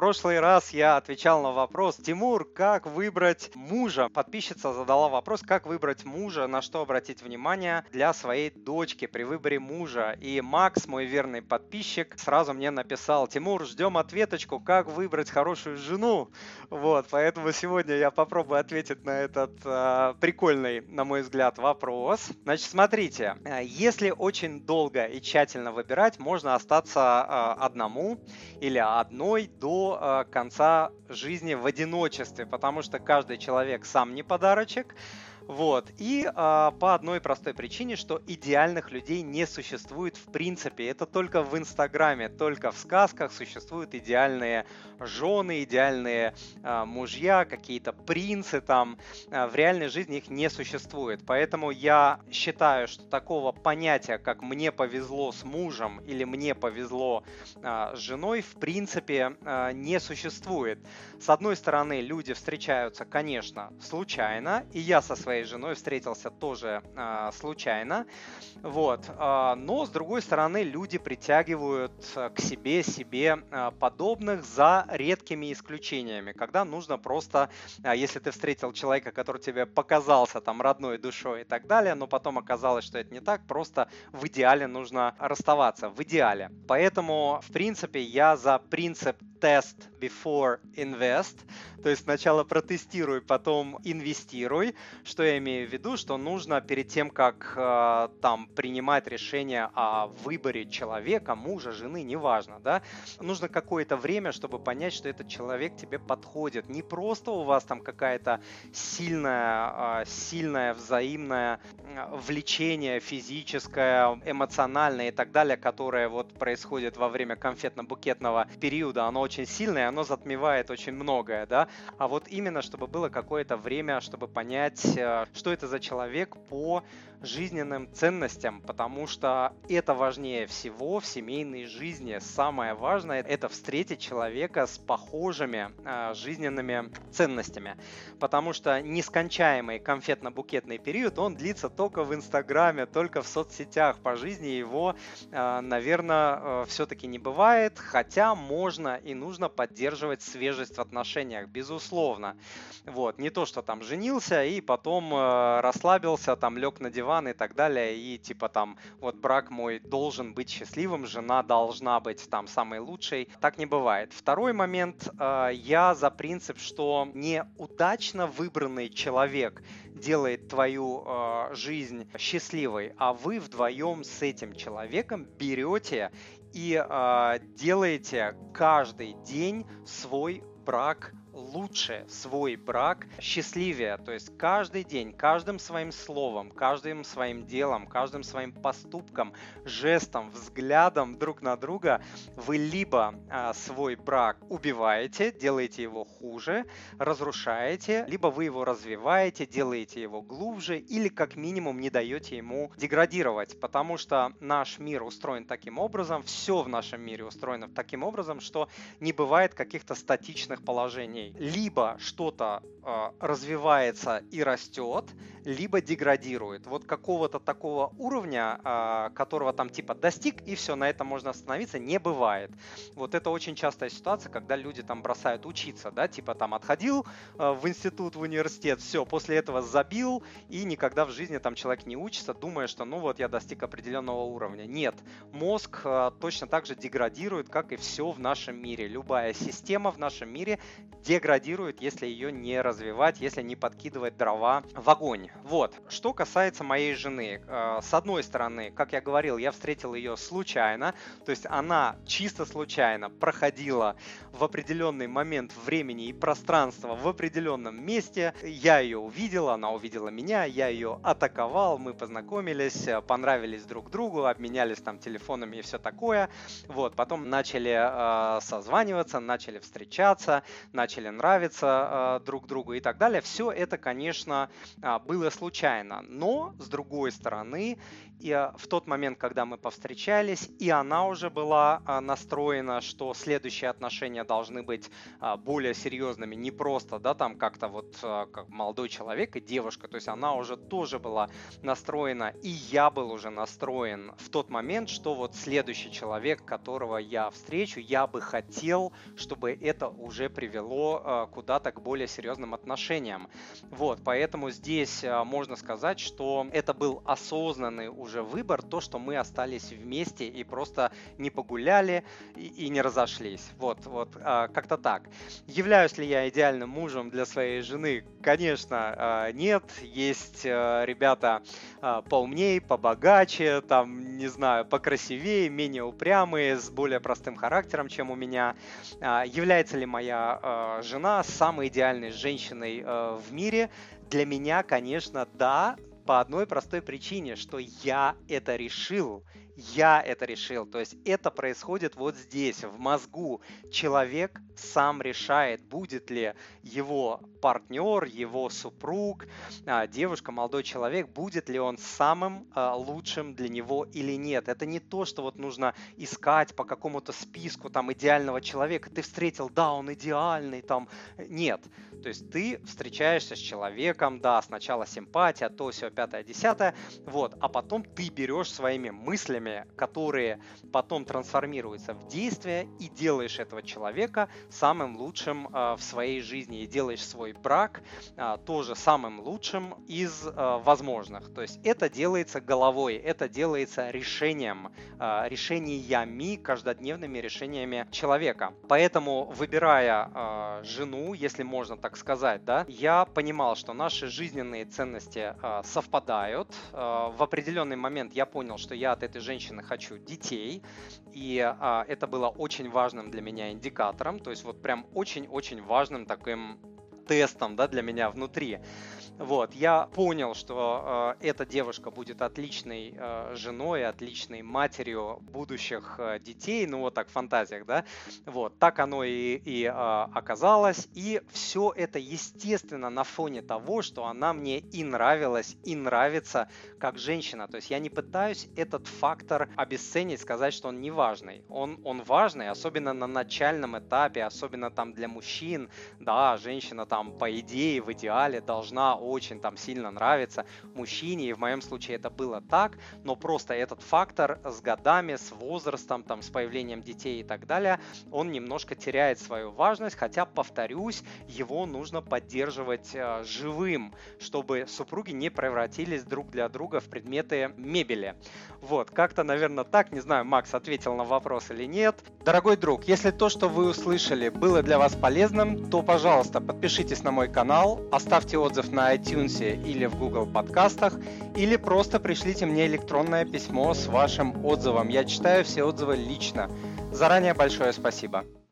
прошлый раз я отвечал на вопрос, Тимур, как выбрать мужа? Подписчица задала вопрос, как выбрать мужа, на что обратить внимание для своей дочки при выборе мужа. И Макс, мой верный подписчик, сразу мне написал, Тимур, ждем ответочку, как выбрать хорошую жену. Вот, поэтому сегодня я попробую ответить на этот э, прикольный, на мой взгляд, вопрос. Значит, смотрите, э, если очень долго и тщательно выбирать, можно остаться э, одному или одной до конца жизни в одиночестве, потому что каждый человек сам не подарочек, вот. И а, по одной простой причине, что идеальных людей не существует в принципе. Это только в Инстаграме, только в сказках существуют идеальные жены, идеальные а, мужья, какие-то принцы там. А, в реальной жизни их не существует. Поэтому я считаю, что такого понятия, как мне повезло с мужем или мне повезло а, с женой, в принципе а, не существует. С одной стороны, люди встречаются, конечно, случайно, и я со своей своей женой встретился тоже э, случайно. Вот. Э, но, с другой стороны, люди притягивают к себе себе э, подобных за редкими исключениями, когда нужно просто, э, если ты встретил человека, который тебе показался там родной душой и так далее, но потом оказалось, что это не так, просто в идеале нужно расставаться, в идеале. Поэтому, в принципе, я за принцип test before invest, то есть сначала протестируй, потом инвестируй. Что я имею в виду? Что нужно перед тем, как э, там принимать решение о выборе человека, мужа, жены, неважно, да, нужно какое-то время, чтобы понять, что этот человек тебе подходит. Не просто у вас там какая-то сильная, э, сильное взаимное влечение физическое, эмоциональное и так далее, которое вот происходит во время конфетно-букетного периода, оно очень сильное, оно затмевает очень многое, да, а вот именно, чтобы было какое-то время, чтобы понять, э, что это за человек по жизненным ценностям, потому что это важнее всего в семейной жизни. Самое важное – это встретить человека с похожими э, жизненными ценностями, потому что нескончаемый конфетно-букетный период, он длится только в Инстаграме, только в соцсетях. По жизни его, э, наверное, э, все-таки не бывает, хотя можно и нужно поддерживать свежесть в отношениях, безусловно. Вот, не то, что там женился и потом э, расслабился, там лег на диван диван и так далее, и типа там вот брак мой должен быть счастливым, жена должна быть там самой лучшей. Так не бывает. Второй момент, э, я за принцип, что неудачно выбранный человек делает твою э, жизнь счастливой, а вы вдвоем с этим человеком берете и э, делаете каждый день свой брак лучше свой брак счастливее. То есть каждый день, каждым своим словом, каждым своим делом, каждым своим поступком, жестом, взглядом друг на друга вы либо а, свой брак убиваете, делаете его хуже, разрушаете, либо вы его развиваете, делаете его глубже или как минимум не даете ему деградировать. Потому что наш мир устроен таким образом, все в нашем мире устроено таким образом, что не бывает каких-то статичных положений либо что-то э, развивается и растет, либо деградирует. Вот какого-то такого уровня, э, которого там типа достиг, и все, на этом можно остановиться, не бывает. Вот это очень частая ситуация, когда люди там бросают учиться, да, типа там отходил э, в институт, в университет, все, после этого забил, и никогда в жизни там человек не учится, думая, что ну вот я достиг определенного уровня. Нет, мозг э, точно так же деградирует, как и все в нашем мире. Любая система в нашем мире деградирует, если ее не развивать, если не подкидывать дрова в огонь. Вот. Что касается моей жены. Э, с одной стороны, как я говорил, я встретил ее случайно, то есть она чисто случайно проходила в определенный момент времени и пространства в определенном месте. Я ее увидел, она увидела меня, я ее атаковал, мы познакомились, понравились друг другу, обменялись там телефонами и все такое. Вот, потом начали э, созваниваться, начали встречаться, общаться, начали нравиться э, друг другу и так далее. Все это, конечно, э, было случайно. Но, с другой стороны, и а, в тот момент, когда мы повстречались, и она уже была а, настроена, что следующие отношения должны быть а, более серьезными, не просто, да, там как-то вот как молодой человек и девушка, то есть она уже тоже была настроена, и я был уже настроен в тот момент, что вот следующий человек, которого я встречу, я бы хотел, чтобы это уже привело куда-то к более серьезным отношениям. Вот, поэтому здесь можно сказать, что это был осознанный уже уже выбор, то, что мы остались вместе и просто не погуляли и, и не разошлись. Вот, вот, а, как-то так. Являюсь ли я идеальным мужем для своей жены? Конечно, нет. Есть ребята поумнее, побогаче, там, не знаю, покрасивее, менее упрямые, с более простым характером, чем у меня. Является ли моя а, жена самой идеальной женщиной а, в мире? Для меня, конечно, да, по одной простой причине, что я это решил. Я это решил. То есть это происходит вот здесь, в мозгу. Человек сам решает, будет ли его партнер, его супруг, а, девушка, молодой человек, будет ли он самым а, лучшим для него или нет. Это не то, что вот нужно искать по какому-то списку там идеального человека. Ты встретил, да, он идеальный, там нет. То есть ты встречаешься с человеком, да, сначала симпатия, то все, пятое, десятое, вот, а потом ты берешь своими мыслями, которые потом трансформируются в действие и делаешь этого человека самым лучшим э, в своей жизни и делаешь свой брак э, тоже самым лучшим из э, возможных. То есть это делается головой, это делается решением, э, решениями, каждодневными решениями человека. Поэтому, выбирая э, жену, если можно так сказать, да, я понимал, что наши жизненные ценности э, совпадают. Э, в определенный момент я понял, что я от этой женщины хочу детей, и э, это было очень важным для меня индикатором. То есть вот прям очень-очень важным таким тестом да, для меня внутри. Вот, я понял, что э, эта девушка будет отличной э, женой, отличной матерью будущих э, детей, ну вот так в фантазиях, да, вот, так оно и, и э, оказалось, и все это естественно на фоне того, что она мне и нравилась, и нравится как женщина, то есть я не пытаюсь этот фактор обесценить, сказать, что он не важный, он, он важный, особенно на начальном этапе, особенно там для мужчин, да, женщина там по идее в идеале должна очень там сильно нравится мужчине, и в моем случае это было так, но просто этот фактор с годами, с возрастом, там, с появлением детей и так далее, он немножко теряет свою важность, хотя, повторюсь, его нужно поддерживать э, живым, чтобы супруги не превратились друг для друга в предметы мебели. Вот, как-то, наверное, так, не знаю, Макс ответил на вопрос или нет. Дорогой друг, если то, что вы услышали, было для вас полезным, то, пожалуйста, подпишитесь на мой канал, оставьте отзыв на iTunes или в Google подкастах, или просто пришлите мне электронное письмо с вашим отзывом. Я читаю все отзывы лично. Заранее большое спасибо.